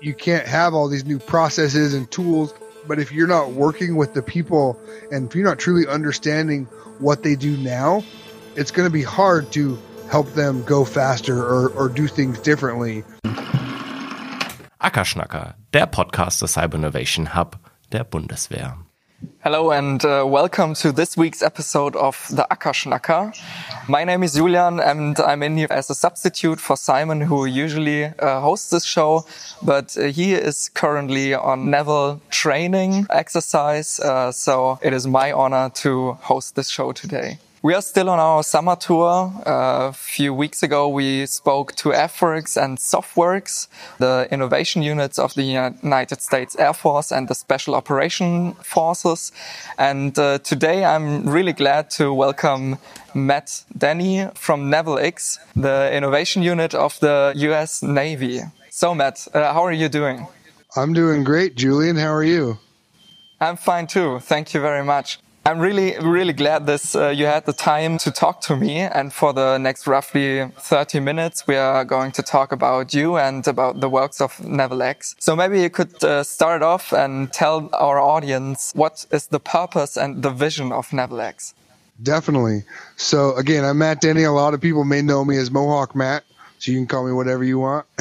you can't have all these new processes and tools. But if you're not working with the people and if you're not truly understanding what they do now, it's going to be hard to help them go faster or, or do things differently. Ackerschnacker, der Podcast des Cyber Innovation Hub der Bundeswehr. Hello and uh, welcome to this week's episode of the Ackerschnacker. My name is Julian and I'm in here as a substitute for Simon who usually uh, hosts this show, but uh, he is currently on naval training exercise, uh, so it is my honor to host this show today. We are still on our summer tour. Uh, a few weeks ago, we spoke to AFWERX and SOFWERX, the innovation units of the United States Air Force and the Special Operation Forces. And uh, today, I'm really glad to welcome Matt Denny from NavalX, the innovation unit of the US Navy. So, Matt, uh, how are you doing? I'm doing great, Julian. How are you? I'm fine too. Thank you very much. I'm really, really glad this uh, you had the time to talk to me. And for the next roughly 30 minutes, we are going to talk about you and about the works of NavalX. So maybe you could uh, start off and tell our audience what is the purpose and the vision of NavalX. Definitely. So again, I'm Matt Denny. A lot of people may know me as Mohawk Matt. So you can call me whatever you want.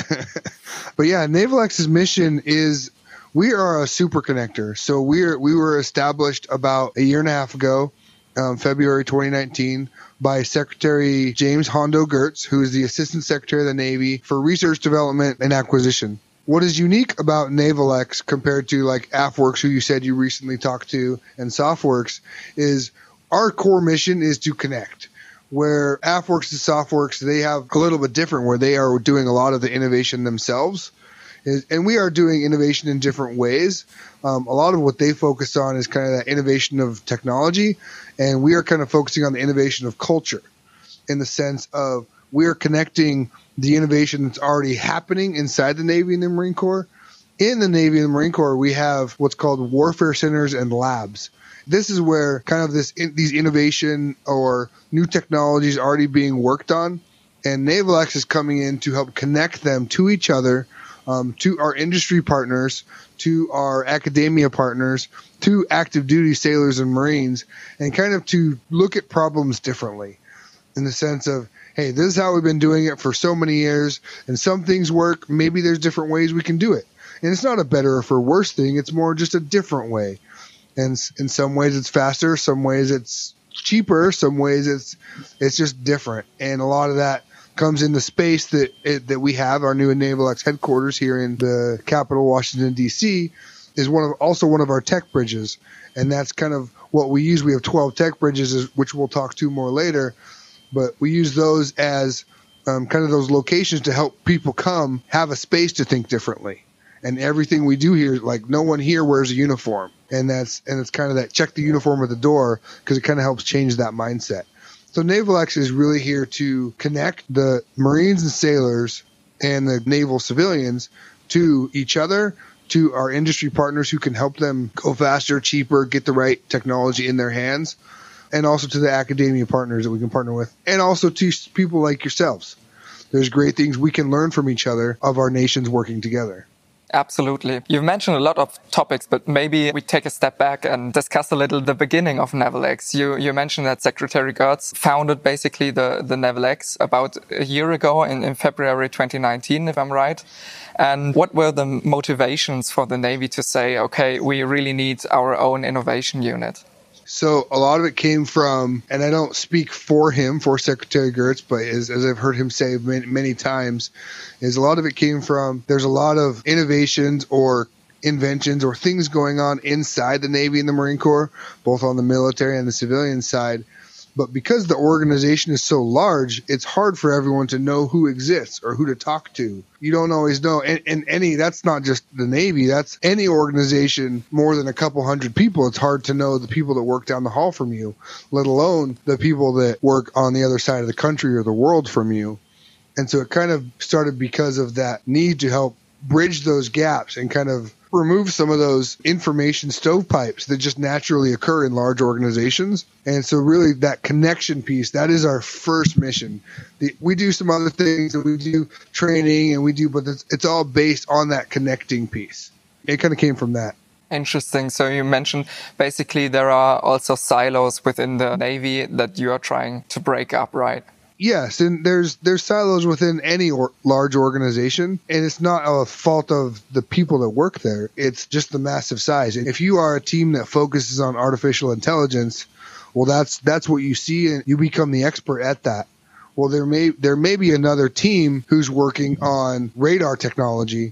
but yeah, NavalX's mission is we are a super connector. So we're we were established about a year and a half ago, um, February 2019, by Secretary James Hondo Geurts, who is the Assistant Secretary of the Navy for Research, Development, and Acquisition. What is unique about NavalX compared to like AFWERX, who you said you recently talked to, and SOFWERX, is our core mission is to connect where AFWERX and SOFWERX, they have a little bit different where they are doing a lot of the innovation themselves and we are doing innovation in different ways. Um, a lot of what they focus on is kind of that innovation of technology, and we are kind of focusing on the innovation of culture in the sense of we are connecting the innovation that's already happening inside the Navy and the Marine Corps. In the Navy and the Marine Corps, we have what's called warfare centers and labs. This is where kind of this in, these innovation or new technologies are already being worked on, and NavalX is coming in to help connect them to each other um, to our industry partners, to our academia partners, to active duty sailors and Marines, and kind of to look at problems differently in the sense of, hey, this is how we've been doing it for so many years, and some things work. Maybe there's different ways we can do it. And it's not a better or for worse thing, it's more just a different way. And in some ways it's faster, some ways it's cheaper, some ways it's it's just different. And a lot of that comes in the space that it, that we have our new NavalX headquarters here in the capital, Washington D.C. is one of also one of our tech bridges, and that's kind of what we use. We have 12 tech bridges, which we'll talk to more later, but we use those as um, kind of those locations to help people come have a space to think differently. And everything we do here, like no one here wears a uniform, and that's and it's kind of that check the uniform at the door because it kind of helps change that mindset. So NavalX is really here to connect the Marines and sailors and the naval civilians to each other, to our industry partners who can help them go faster, cheaper, get the right technology in their hands, and also to the academia partners that we can partner with, and also to people like yourselves. There's great things we can learn from each other of our nations working together. Absolutely. You've mentioned a lot of topics, but maybe we take a step back and discuss a little the beginning of NavalX. You, you mentioned that Secretary Geurts founded basically the, the NavalX about a year ago in, in February 2019, if I'm right. And what were the motivations for the Navy to say, okay, we really need our own innovation unit? So a lot of it came from, and I don't speak for him, for Secretary Geurts, but as, as I've heard him say many, many times, is a lot of it came from there's a lot of innovations or inventions or things going on inside the Navy and the Marine Corps, both on the military and the civilian side, but because the organization is so large, it's hard for everyone to know who exists or who to talk to. You don't always know. And, and any, that's not just the Navy, that's any organization more than a couple hundred people. It's hard to know the people that work down the hall from you, let alone the people that work on the other side of the country or the world from you. And so it kind of started because of that need to help bridge those gaps and kind of remove some of those information stovepipes that just naturally occur in large organizations. And so, really, that connection piece that is our first mission. The, we do some other things and we do training and we do, but it's, it's all based on that connecting piece. It kind of came from that. Interesting. So you mentioned basically there are also silos within the Navy that you are trying to break up, right? Yes, and there's there's silos within any or, large organization, and it's not a fault of the people that work there. It's just the massive size. And If you are a team that focuses on artificial intelligence, well, that's that's what you see, and you become the expert at that. Well, there may there may be another team who's working on radar technology,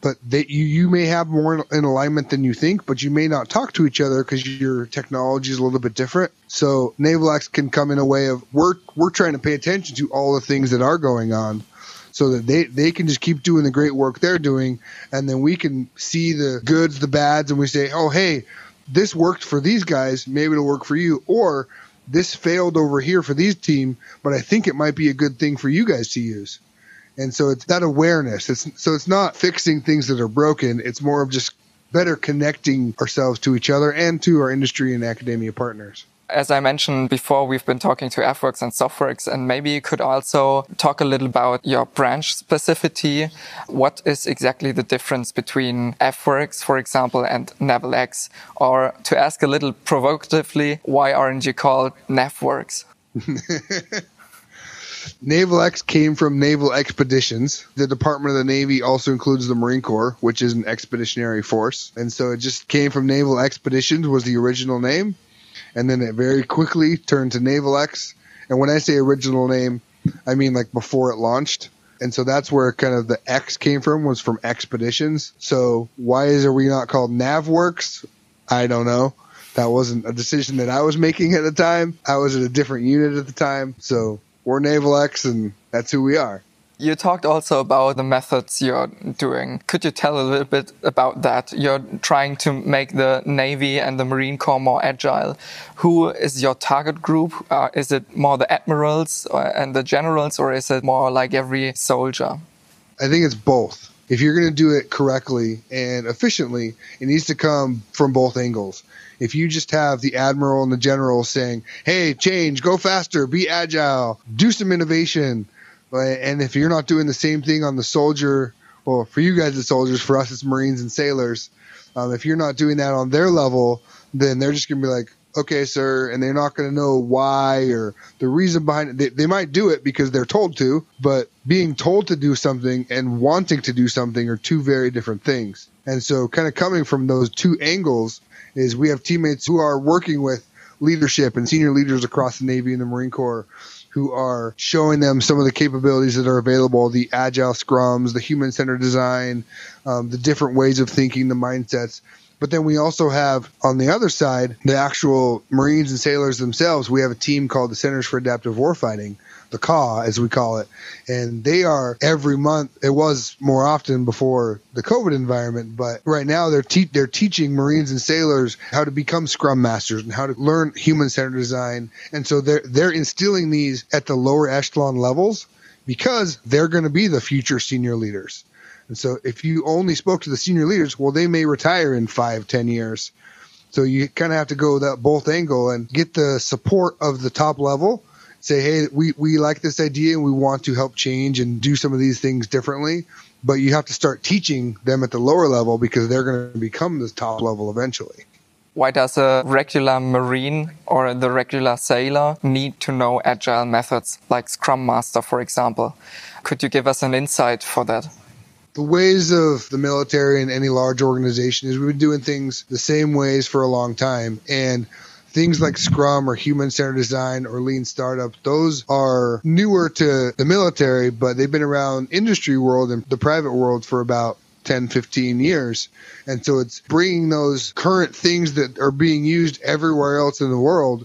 but that you, you may have more in alignment than you think, but you may not talk to each other because your technology is a little bit different. So NavalX can come in a way of we're we're trying to pay attention to all the things that are going on, so that they they can just keep doing the great work they're doing, and then we can see the goods, the bads, and we say, oh hey, this worked for these guys, maybe it'll work for you, or this failed over here for these team, but I think it might be a good thing for you guys to use. And so it's that awareness. It's so it's not fixing things that are broken. It's more of just better connecting ourselves to each other and to our industry and academia partners. As I mentioned before, we've been talking to AFWERX and SOFWERX, and maybe you could also talk a little about your branch specificity. What is exactly the difference between AFWERX, for example, and NavalX? Or to ask a little provocatively, why aren't you called NavWorks? NavalX came from Naval Expeditions. The Department of the Navy also includes the Marine Corps, which is an expeditionary force. And so it just came from Naval Expeditions was the original name. And then it very quickly turned to NavalX. And when I say original name, I mean like before it launched. And so that's where kind of the X came from was from expeditions. So why is are we not called NavWorks? I don't know. That wasn't a decision that I was making at the time. I was at a different unit at the time. So we're NavalX, and that's who we are. You talked also about the methods you're doing. Could you tell a little bit about that? You're trying to make the Navy and the Marine Corps more agile. Who is your target group? Uh, is it more the admirals uh, and the generals, or is it more like every soldier? I think it's both. If you're going to do it correctly and efficiently, it needs to come from both angles if you just have the admiral and the general saying, "Hey, change, go faster, be agile, do some innovation," and if you're not doing the same thing on the soldier, well, for you guys, it's soldiers. For us, it's Marines and sailors. Um, if you're not doing that on their level, then they're just gonna be like, "Okay, sir," and they're not gonna know why or the reason behind it. They, they might do it because they're told to, but being told to do something and wanting to do something are two very different things. And so, kind of coming from those two angles, is we have teammates who are working with leadership and senior leaders across the Navy and the Marine Corps who are showing them some of the capabilities that are available the agile scrums, the human centered design, um, the different ways of thinking, the mindsets. But then we also have on the other side the actual Marines and sailors themselves. We have a team called the Centers for Adaptive Warfighting the CAW, as we call it. And they are every month. It was more often before the COVID environment, but right now they're te- they're teaching Marines and sailors how to become Scrum masters and how to learn human centered design. And so they're they're instilling these at the lower echelon levels because they're going to be the future senior leaders. And so if you only spoke to the senior leaders, well, they may retire in five, ten years. So you kind of have to go that both angle and get the support of the top level say, hey, we, we like this idea and we want to help change and do some of these things differently. But you have to start teaching them at the lower level because they're going to become the top level eventually. Why does a regular Marine or the regular sailor need to know agile methods like Scrum Master, for example? Could you give us an insight for that? The ways of the military and any large organization is we've been doing things the same ways for a long time. And things like Scrum or human centered design or lean startup, those are newer to the military, but they've been around industry world and the private world for about 10, 15 years. And so it's bringing those current things that are being used everywhere else in the world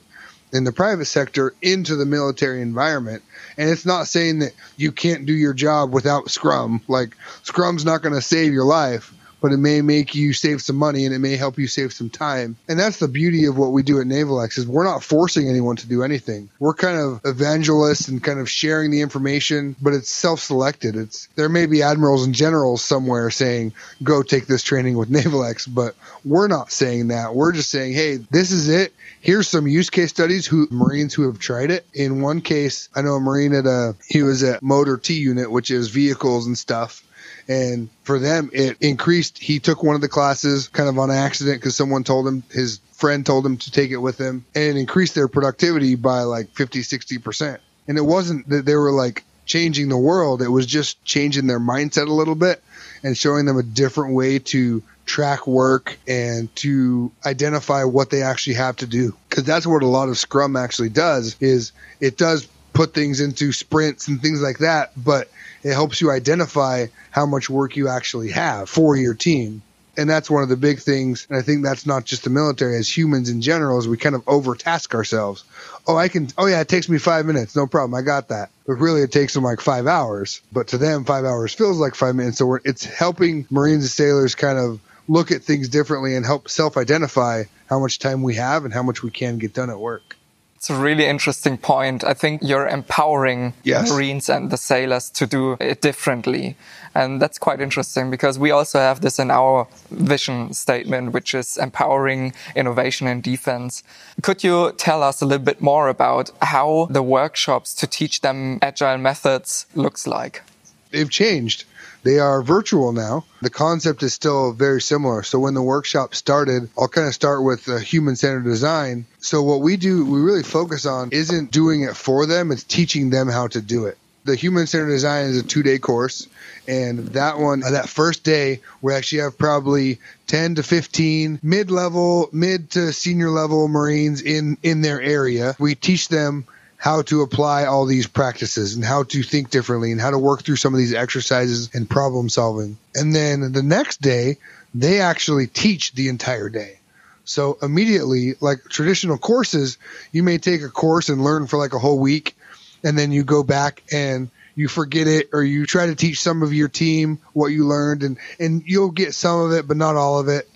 in the private sector into the military environment. And it's not saying that you can't do your job without Scrum. Like Scrum's not going to save your life, but it may make you save some money and it may help you save some time. And that's the beauty of what we do at NavalX is we're not forcing anyone to do anything. We're kind of evangelists and kind of sharing the information, but it's self-selected. It's there may be admirals and generals somewhere saying, "Go take this training with NavalX," but we're not saying that. We're just saying, "Hey, this is it. Here's some use case studies who Marines who have tried it. In one case, I know a Marine at a he was at Motor T unit, which is vehicles and stuff and for them, it increased. He took one of the classes kind of on accident because someone told him, his friend told him to take it with him, and it increased their productivity by like 50, 60%. And it wasn't that they were like changing the world, it was just changing their mindset a little bit and showing them a different way to track work and to identify what they actually have to do because that's what a lot of scrum actually does is it does put things into sprints and things like that but it helps you identify how much work you actually have for your team. And that's one of the big things. And I think that's not just the military, as humans in general, is we kind of overtask ourselves. Oh, I can, oh yeah, it takes me five minutes. No problem. I got that. But really, it takes them like five hours. But to them, five hours feels like five minutes. So it's helping Marines and sailors kind of look at things differently and help self identify how much time we have and how much we can get done at work. It's a really interesting point. I think you're empowering yes. Marines and the sailors to do it differently. And that's quite interesting because we also have this in our vision statement, which is empowering innovation in defense. Could you tell us a little bit more about how the workshops to teach them agile methods looks like? They've changed. They are virtual now. The concept is still very similar. So when the workshop started, I'll kind of start with the human centered design. So what we do, we really focus on isn't doing it for them, it's teaching them how to do it. The human centered design is a two day course. And that one, uh, that first day, we actually have probably 10 to 15 mid level, mid to senior level Marines in, in their area. We teach them how to apply all these practices and how to think differently and how to work through some of these exercises and problem solving. And then the next day, they actually teach the entire day. So immediately, like traditional courses, you may take a course and learn for like a whole week, and then you go back and you forget it or you try to teach some of your team what you learned and, and you'll get some of it, but not all of it.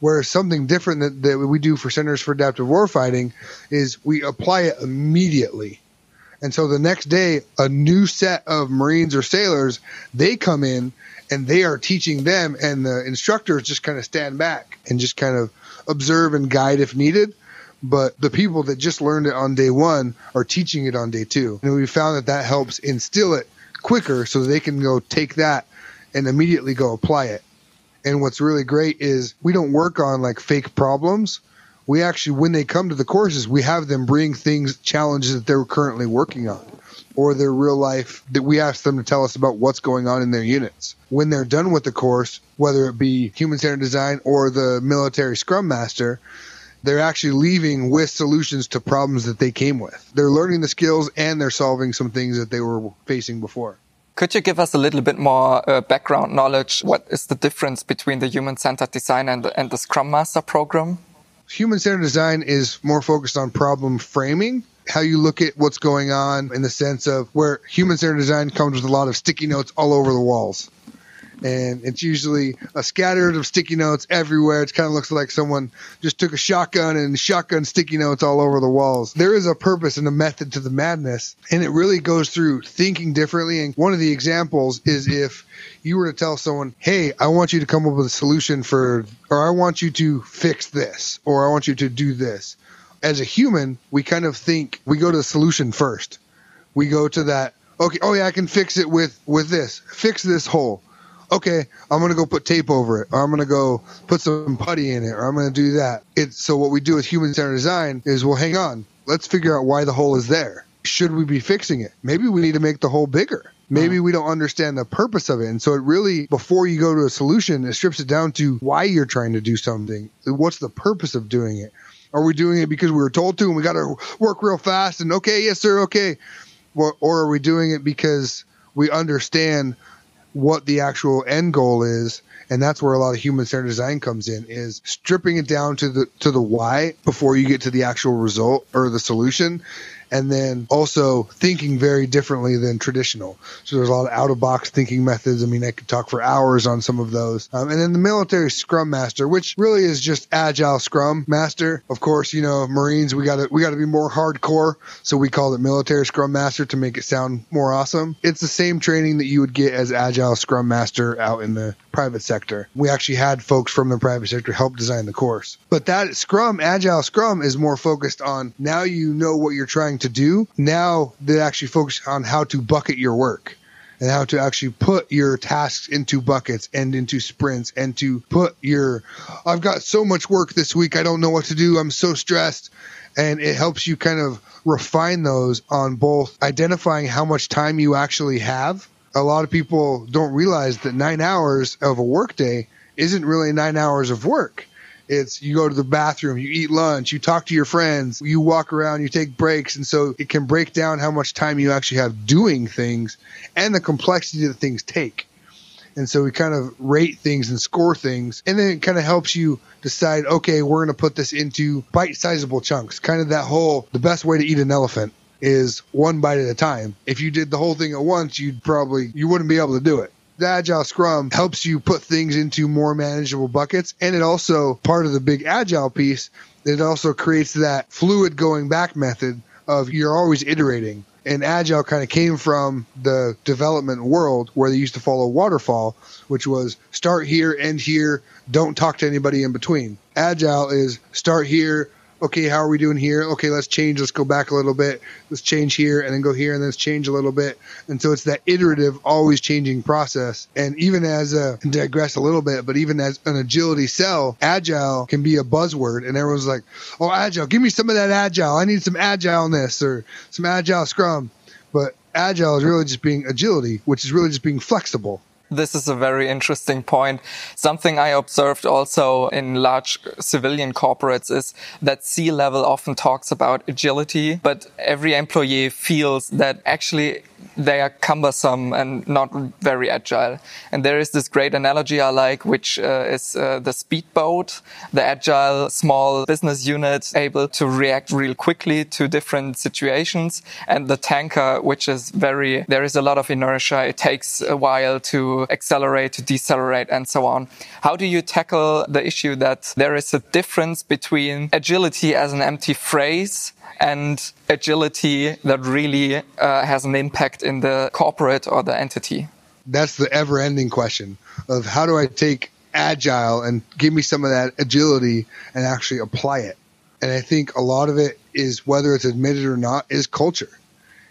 Whereas something different that, that we do for Centers for Adaptive Warfighting is we apply it immediately. And so the next day, a new set of Marines or sailors, they come in and they are teaching them, and the instructors just kind of stand back and just kind of observe and guide if needed. But the people that just learned it on day one are teaching it on day two. And we found that that helps instill it quicker so they can go take that and immediately go apply it. And what's really great is we don't work on like fake problems. We actually, when they come to the courses, we have them bring things, challenges that they're currently working on or their real life that we ask them to tell us about what's going on in their units. When they're done with the course, whether it be human centered design or the military scrum master, they're actually leaving with solutions to problems that they came with. They're learning the skills and they're solving some things that they were facing before. Could you give us a little bit more uh, background knowledge? What is the difference between the human centered design and and the Scrum Master program? Human centered design is more focused on problem framing, how you look at what's going on in the sense of where human centered design comes with a lot of sticky notes all over the walls and it's usually a scattered of sticky notes everywhere. It kind of looks like someone just took a shotgun and shotgun sticky notes all over the walls. There is a purpose and a method to the madness, and it really goes through thinking differently. And one of the examples is if you were to tell someone, "Hey, I want you to come up with a solution for, or I want you to fix this, or I want you to do this." As a human, we kind of think we go to the solution first. We go to that okay oh yeah i can fix it with with this fix this hole okay, I'm gonna go put tape over it, or I'm gonna go put some putty in it, or I'm gonna do that. It's so what we do with human centered design is well, hang on, let's figure out why the hole is there. Should we be fixing it? Maybe we need to make the hole bigger. Maybe uh-huh. we don't understand the purpose of it. And so it really, before you go to a solution, it strips it down to why you're trying to do something. What's the purpose of doing it? Are we doing it because we were told to and we got to work real fast and okay, yes, sir, okay. Or, or are we doing it because we understand what the actual end goal is and that's where a lot of human centered design comes in is stripping it down to the to the why before you get to the actual result or the solution and then also thinking very differently than traditional. So there's a lot of out of box thinking methods. I mean, I could talk for hours on some of those. Um, and then the military scrum master, which really is just agile scrum master. Of course, you know, Marines, we gotta, we gotta be more hardcore. So we call it military scrum master to make it sound more awesome. It's the same training that you would get as agile scrum master out in the private sector. We actually had folks from the private sector help design the course. But that scrum, agile scrum is more focused on now you know what you're trying to do. Now they actually focus on how to bucket your work and how to actually put your tasks into buckets and into sprints and to put your I've got so much work this week I don't know what to do I'm so stressed and it helps you kind of refine those on both identifying how much time you actually have a lot of people don't realize that 9 hours of a workday isn't really 9 hours of work it's you go to the bathroom, you eat lunch, you talk to your friends, you walk around, you take breaks. And so it can break down how much time you actually have doing things and the complexity that things take. And so we kind of rate things and score things. And then it kind of helps you decide, okay, we're going to put this into bite sizable chunks. Kind of that whole, the best way to eat an elephant is one bite at a time. If you did the whole thing at once, you'd probably, you wouldn't be able to do it the agile scrum helps you put things into more manageable buckets. And it also part of the big agile piece it also creates that fluid going back method of you're always iterating. And agile kind of came from the development world where they used to follow waterfall which was start here end here don't talk to anybody in between. Agile is start here okay, how are we doing here? Okay, let's change. Let's go back a little bit. Let's change here and then go here and then let's change a little bit. And so it's that iterative, always changing process. And even as a, digress a little bit, but even as an agility cell, agile can be a buzzword. And everyone's like, oh, agile, give me some of that agile. I need some agileness or some agile scrum. But agile is really just being agility, which is really just being flexible this is a very interesting point. Something I observed also in large civilian corporates is that C level often talks about agility, but every employee feels that actually they are cumbersome and not very agile. And there is this great analogy I like, which uh, is uh, the speedboat, the agile small business unit able to react real quickly to different situations, and the tanker, which is very, there is a lot of inertia. It takes a while to accelerate, to decelerate, and so on. How do you tackle the issue that there is a difference between agility as an empty phrase and agility that really uh, has an impact in the corporate or the entity? That's the ever ending question of how do I take agile and give me some of that agility and actually apply it. And I think a lot of it is whether it's admitted or not is culture.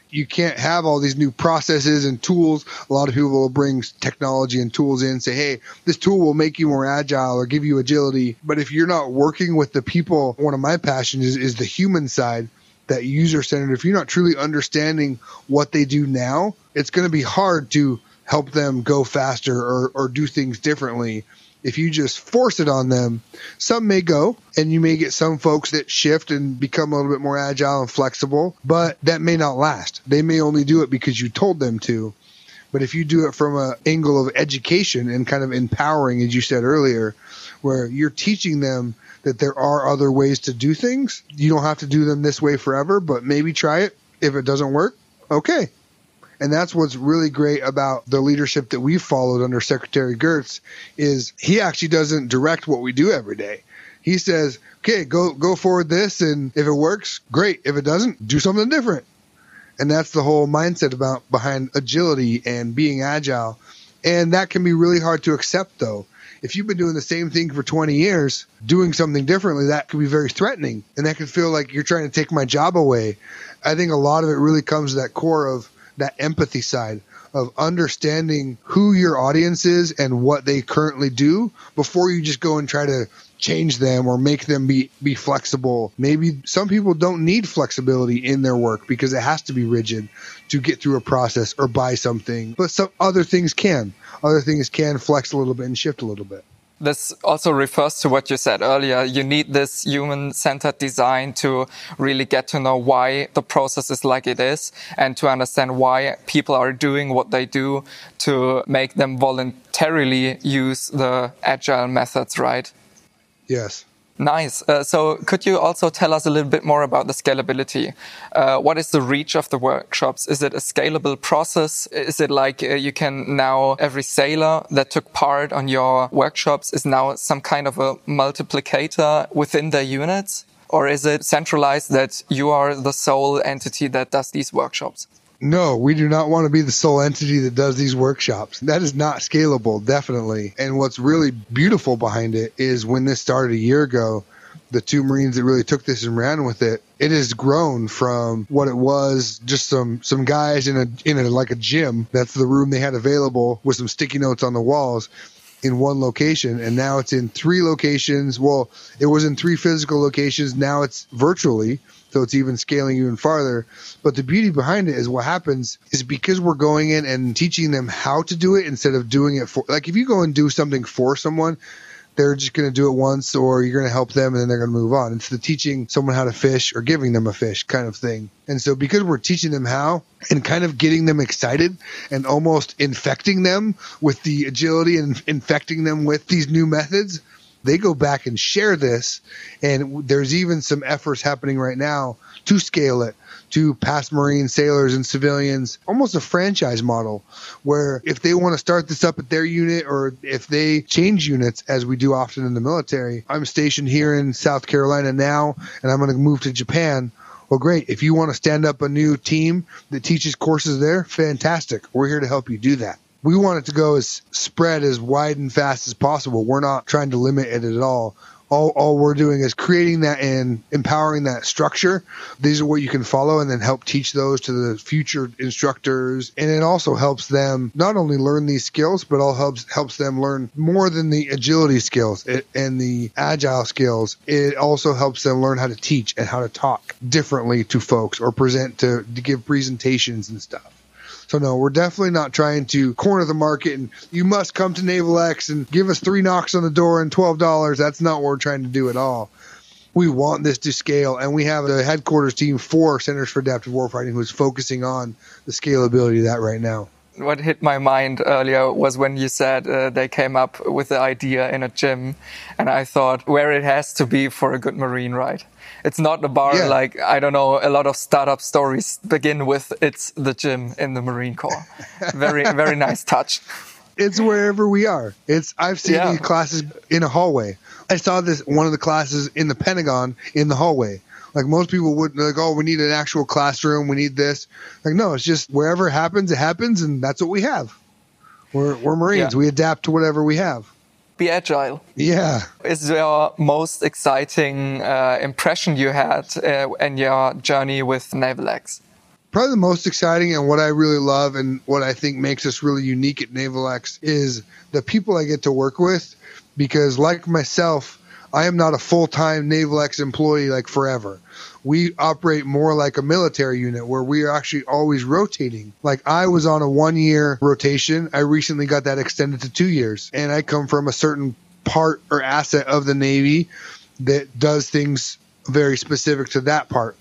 You can't have all these new processes and tools. A lot of people will bring technology and tools in, say, hey, this tool will make you more agile or give you agility. But if you're not working with the people, one of my passions is, is the human side that user centered, if you're not truly understanding what they do now, it's going to be hard to help them go faster or, or do things differently. If you just force it on them, some may go and you may get some folks that shift and become a little bit more agile and flexible, but that may not last. They may only do it because you told them to. But if you do it from an angle of education and kind of empowering, as you said earlier, where you're teaching them that there are other ways to do things. You don't have to do them this way forever, but maybe try it. If it doesn't work, okay. And that's what's really great about the leadership that we've followed under Secretary Geurts is he actually doesn't direct what we do every day. He says, "Okay, go go forward this and if it works, great. If it doesn't, do something different." And that's the whole mindset about behind agility and being agile. And that can be really hard to accept though if you've been doing the same thing for 20 years, doing something differently, that could be very threatening. And that could feel like you're trying to take my job away. I think a lot of it really comes to that core of that empathy side of understanding who your audience is and what they currently do before you just go and try to change them or make them be, be flexible. Maybe some people don't need flexibility in their work because it has to be rigid to get through a process or buy something, but some other things can. Other things can flex a little bit and shift a little bit. This also refers to what you said earlier. You need this human centered design to really get to know why the process is like it is and to understand why people are doing what they do to make them voluntarily use the agile methods, right? Yes. Nice. Uh, so, could you also tell us a little bit more about the scalability? Uh, what is the reach of the workshops? Is it a scalable process? Is it like uh, you can now, every sailor that took part on your workshops is now some kind of a multiplicator within their units? Or is it centralized that you are the sole entity that does these workshops? No, we do not want to be the sole entity that does these workshops. That is not scalable, definitely. And what's really beautiful behind it is when this started a year ago, the two Marines that really took this and ran with it, it has grown from what it was just some some guys in a in a like a gym. That's the room they had available with some sticky notes on the walls in one location and now it's in three locations. Well, it was in three physical locations. Now it's virtually so it's even scaling even farther. But the beauty behind it is what happens is because we're going in and teaching them how to do it instead of doing it for, like if you go and do something for someone, they're just going to do it once or you're going to help them and then they're going to move on. It's the teaching someone how to fish or giving them a fish kind of thing. And so because we're teaching them how and kind of getting them excited and almost infecting them with the agility and infecting them with these new methods, they go back and share this. And there's even some efforts happening right now to scale it to past Marine sailors and civilians, almost a franchise model where if they want to start this up at their unit or if they change units, as we do often in the military, I'm stationed here in South Carolina now and I'm going to move to Japan. Well, great. If you want to stand up a new team that teaches courses there, fantastic. We're here to help you do that we want it to go as spread as wide and fast as possible. We're not trying to limit it at all. All, all we're doing is creating that and empowering that structure. These are what you can follow and then help teach those to the future instructors. And it also helps them not only learn these skills, but all helps helps them learn more than the agility skills and the agile skills. It also helps them learn how to teach and how to talk differently to folks or present to, to give presentations and stuff. So no, we're definitely not trying to corner the market and you must come to Naval X and give us three knocks on the door and twelve dollars. That's not what we're trying to do at all. We want this to scale, and we have a headquarters team for Centers for Adaptive Warfighting who's focusing on the scalability of that right now what hit my mind earlier was when you said uh, they came up with the idea in a gym, and I thought where it has to be for a good marine, right? It's not the bar yeah. like I don't know. A lot of startup stories begin with it's the gym in the Marine Corps. very very nice touch. It's wherever we are. It's I've seen yeah. these classes in a hallway. I saw this one of the classes in the Pentagon in the hallway. Like most people would like, oh, we need an actual classroom. We need this. Like no, it's just wherever it happens, it happens, and that's what we have. We're we're Marines. Yeah. We adapt to whatever we have be agile. Yeah. Is your most exciting uh, impression you had uh, in your journey with Naval X? Probably the most exciting and what I really love and what I think makes us really unique at Naval X is the people I get to work with because like myself, I am not a full-time Naval X employee like forever we operate more like a military unit where we are actually always rotating. Like I was on a one year rotation. I recently got that extended to two years and I come from a certain part or asset of the Navy that does things very specific to that part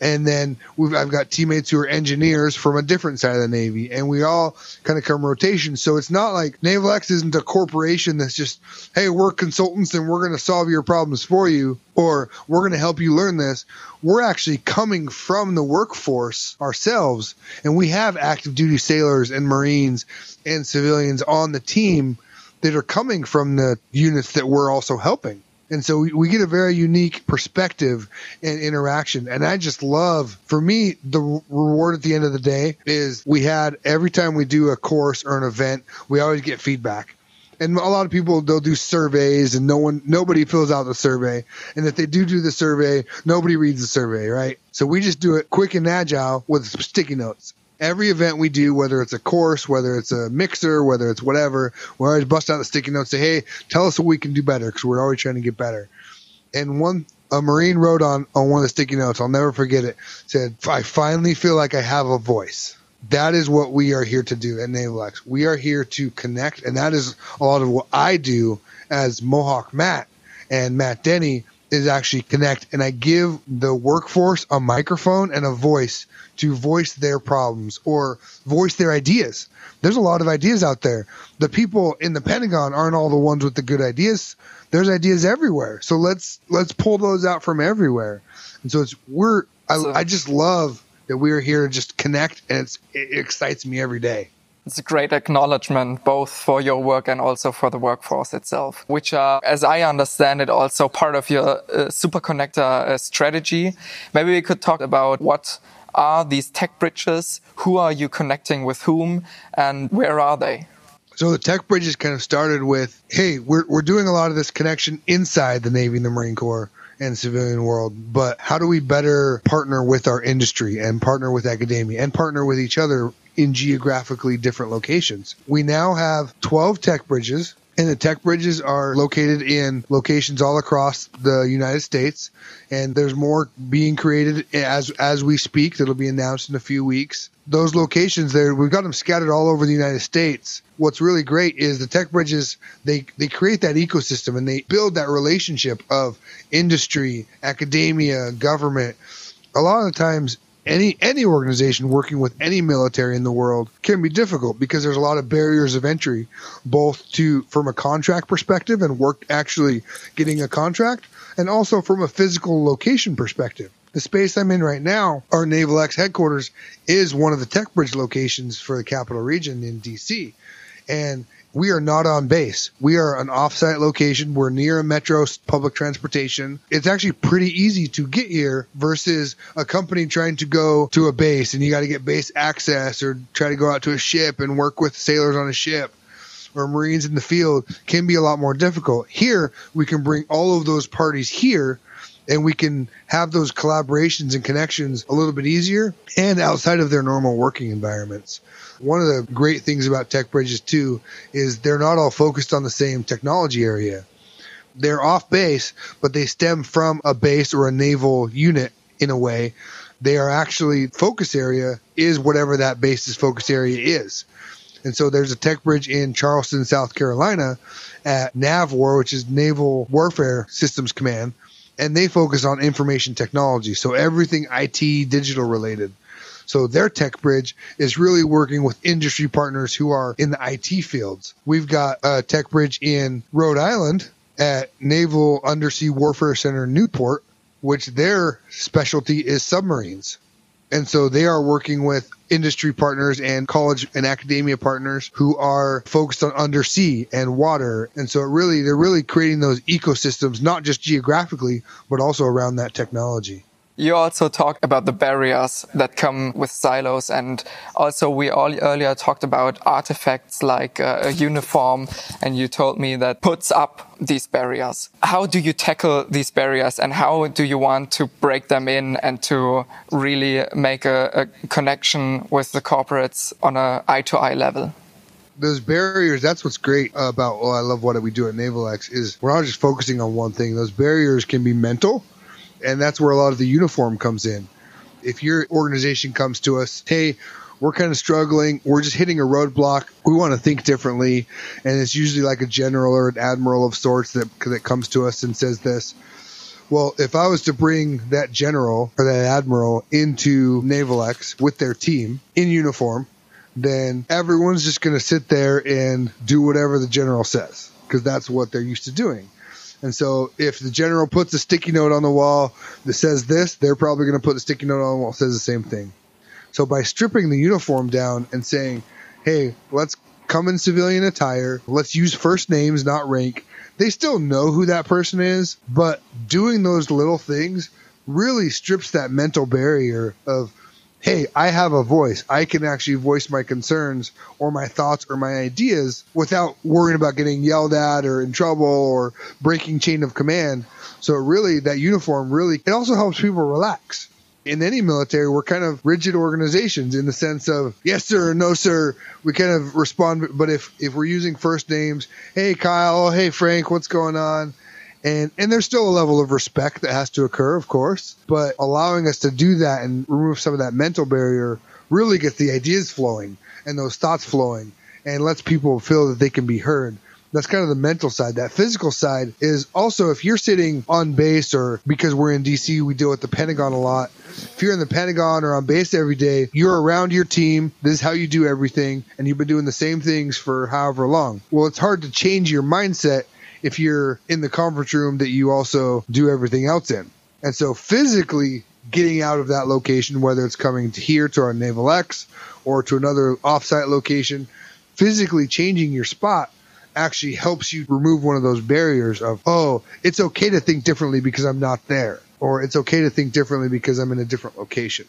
and then I've got teammates who are engineers from a different side of the Navy, and we all kind of come rotation. So it's not like Naval X isn't a corporation that's just, hey, we're consultants and we're going to solve your problems for you, or we're going to help you learn this. We're actually coming from the workforce ourselves, and we have active duty sailors and Marines and civilians on the team that are coming from the units that we're also helping. And so we, we get a very unique perspective and interaction. And I just love, for me, the reward at the end of the day is we had every time we do a course or an event, we always get feedback. And a lot of people they'll do surveys and no one nobody fills out the survey. And if they do do the survey nobody reads the survey right? So we just do it quick and agile with sticky notes every event we do, whether it's a course, whether it's a mixer, whether it's whatever, we always bust out the sticky notes, say, hey, tell us what we can do better because we're always trying to get better. And one, a Marine wrote on, on one of the sticky notes, I'll never forget it, said, I finally feel like I have a voice. That is what we are here to do at Naval X. We are here to connect, and that is a lot of what I do as Mohawk Matt and Matt Denny is actually connect and I give the workforce a microphone and a voice to voice their problems or voice their ideas. There's a lot of ideas out there. The people in the Pentagon aren't all the ones with the good ideas. There's ideas everywhere. So let's let's pull those out from everywhere. And so it's we're I, So- I just love that we're here to just connect and it's it excites me every day. It's a great acknowledgement both for your work and also for the workforce itself, which are, as I understand it, also part of your uh, superconnector uh, strategy. Maybe we could talk about what are these tech bridges? Who are you connecting with whom? And where are they? So the tech bridges kind of started with, hey, we're we're doing a lot of this connection inside the Navy and the Marine Corps and civilian world, but how do we better partner with our industry and partner with academia and partner with each other in geographically different locations? We now have 12 tech bridges and the tech bridges are located in locations all across the United States. And there's more being created as as we speak that'll be announced in a few weeks. Those locations there we've got them scattered all over the united states. What's really great is the tech bridges they they create that ecosystem and they build that relationship of industry academia government. A lot of the times any any organization working with any military in the world can be difficult because there's a lot of barriers of entry both to from a contract perspective and work actually getting a contract and also from a physical location perspective the space I'm in right now, our Naval X headquarters is one of the Tech Bridge locations for the capital region in DC. And we are not on base. We are an offsite location. We're near a metro public transportation. It's actually pretty easy to get here versus a company trying to go to a base and you got to get base access or try to go out to a ship and work with sailors on a ship or Marines in the field can be a lot more difficult. Here, we can bring all of those parties here and we can have those collaborations and connections a little bit easier and outside of their normal working environments. One of the great things about tech bridges too is they're not all focused on the same technology area. They're off base, but they stem from a base or a naval unit in a way. They are actually focus area is whatever that base's focus area is. And so there's a tech bridge in Charleston, South Carolina at NAVWAR, which is Naval Warfare Systems Command, and they focus on information technology. So everything IT digital related. So their tech bridge is really working with industry partners who are in the IT fields. We've got a tech bridge in Rhode Island at Naval Undersea Warfare Center Newport, which their specialty is submarines. And so they are working with industry partners and college and academia partners who are focused on undersea and water. And so it really, they're really creating those ecosystems, not just geographically, but also around that technology. You also talked about the barriers that come with silos, and also we all earlier talked about artifacts like uh, a uniform, and you told me that puts up these barriers. How do you tackle these barriers, and how do you want to break them in and to really make a, a connection with the corporates on a eye to eye level? those barriers that's what's great about well i love what we do at naval x is we're not just focusing on one thing those barriers can be mental and that's where a lot of the uniform comes in if your organization comes to us hey we're kind of struggling we're just hitting a roadblock we want to think differently and it's usually like a general or an admiral of sorts that that comes to us and says this well, if I was to bring that general or that admiral into Naval X with their team in uniform, then everyone's just going to sit there and do whatever the general says because that's what they're used to doing. And so if the general puts a sticky note on the wall that says this, they're probably going to put a sticky note on the wall that says the same thing. So by stripping the uniform down and saying, hey, let's come in civilian attire, let's use first names, not rank, they still know who that person is, but doing those little things really strips that mental barrier of hey, I have a voice. I can actually voice my concerns or my thoughts or my ideas without worrying about getting yelled at or in trouble or breaking chain of command. So really that uniform really it also helps people relax. In any military, we're kind of rigid organizations in the sense of yes sir, no sir. We kind of respond but if if we're using first names, hey Kyle, hey Frank, what's going on? And and there's still a level of respect that has to occur, of course, but allowing us to do that and remove some of that mental barrier really gets the ideas flowing and those thoughts flowing and lets people feel that they can be heard. That's kind of the mental side. That physical side is also if you're sitting on base or because we're in DC, we deal with the Pentagon a lot. If you're in the Pentagon or on base every day, you're around your team. This is how you do everything. And you've been doing the same things for however long. Well, it's hard to change your mindset if you're in the conference room that you also do everything else in. And so physically getting out of that location, whether it's coming to here to our Naval X or to another offsite location, physically changing your spot actually helps you remove one of those barriers of, oh, it's okay to think differently because I'm not there, or it's okay to think differently because I'm in a different location.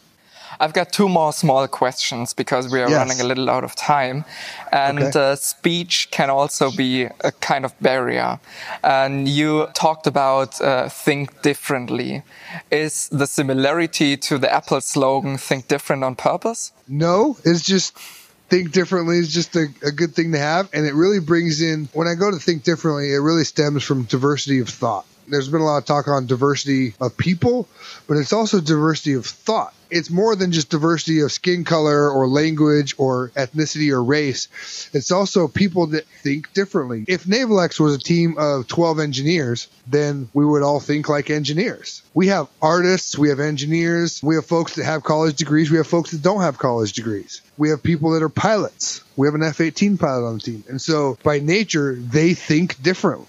I've got two more small questions because we are yes. running a little out of time. And okay. uh, speech can also be a kind of barrier. And you talked about uh, think differently. Is the similarity to the Apple slogan, think different on purpose? No, it's just think differently is just a, a, good thing to have. And it really brings in, when I go to think differently, it really stems from diversity of thought. There's been a lot of talk on diversity of people, but it's also diversity of thought it's more than just diversity of skin color or language or ethnicity or race. It's also people that think differently. If Naval X was a team of 12 engineers, then we would all think like engineers. We have artists, we have engineers, we have folks that have college degrees, we have folks that don't have college degrees. We have people that are pilots. We have an F 18 pilot on the team. And so by nature, they think differently.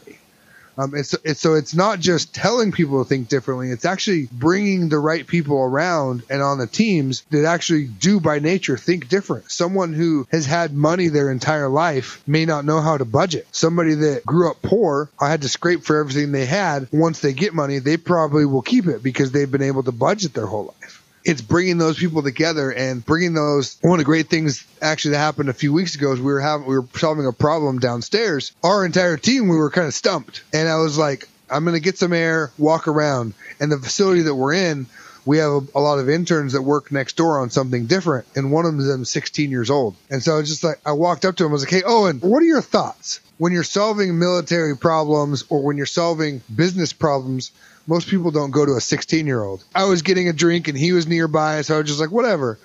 Um, it's, it's, so it's not just telling people to think differently. It's actually bringing the right people around and on the teams that actually do by nature think different. Someone who has had money their entire life may not know how to budget. Somebody that grew up poor, I had to scrape for everything they had. Once they get money, they probably will keep it because they've been able to budget their whole life it's bringing those people together and bringing those. One of the great things actually that happened a few weeks ago is we were having we were solving a problem downstairs. Our entire team we were kind of stumped, and I was like, I'm going to get some air, walk around, and the facility that we're in. We have a, a, lot of interns that work next door on something different, and one of them is 16 years old. And so I was just like, I walked up to him, I was like, "Hey, Owen, what are your thoughts when you're solving military problems or when you're solving business problems? Most people don't go to a 16 year old. I was getting a drink and he was nearby, so I was just like, whatever.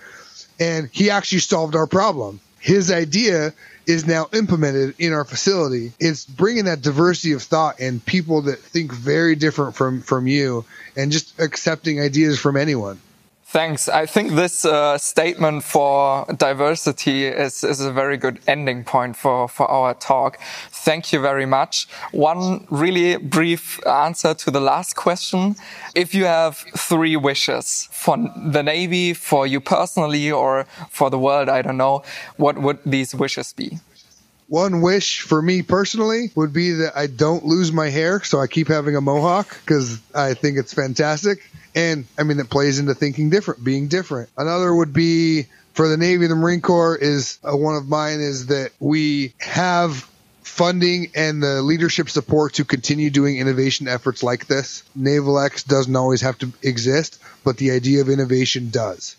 And he actually solved our problem. His idea is now implemented in our facility. It's bringing that diversity of thought and people that think very different from from you, and just accepting ideas from anyone. Thanks. I think this uh, statement for diversity is, is a very good ending point for, for our talk. Thank you very much. One really brief answer to the last question. If you have three wishes for the Navy, for you personally, or for the world, I don't know, what would these wishes be? One wish for me personally would be that I don't lose my hair, so I keep having a mohawk because I think it's fantastic. And I mean, it plays into thinking different, being different. Another would be for the Navy the Marine Corps is uh, one of mine is that we have funding and the leadership support to continue doing innovation efforts like this. Naval X doesn't always have to exist, but the idea of innovation does.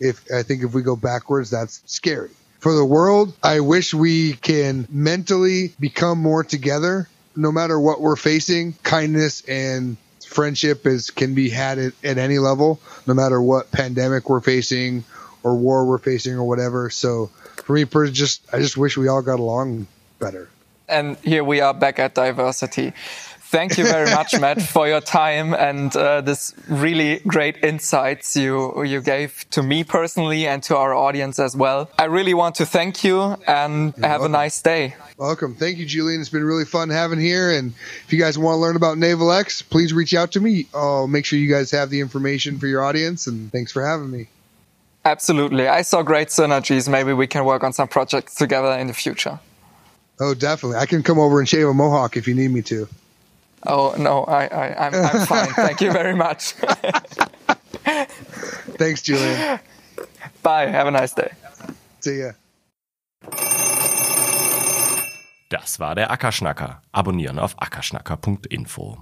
If I think if we go backwards, that's scary. For the world, I wish we can mentally become more together no matter what we're facing. Kindness and friendship is can be had at, at any level, no matter what pandemic we're facing or war we're facing or whatever. So for me, just I just wish we all got along better. And here we are back at diversity. Thank you very much, Matt, for your time and uh, this really great insights you you gave to me personally and to our audience as well. I really want to thank you and You're have welcome. a nice day. Welcome. Thank you, Julian. It's been really fun having here. And if you guys want to learn about Naval X, please reach out to me. I'll make sure you guys have the information for your audience. And thanks for having me. Absolutely. I saw great synergies. Maybe we can work on some projects together in the future. Oh, definitely. I can come over and shave a mohawk if you need me to. Oh no, I, I I'm, I'm fine. Thank you very much. Thanks, Julian. Bye. Have a nice day. See ya. Das war der Ackerschnacker. Abonnieren auf ackerschnacker.info.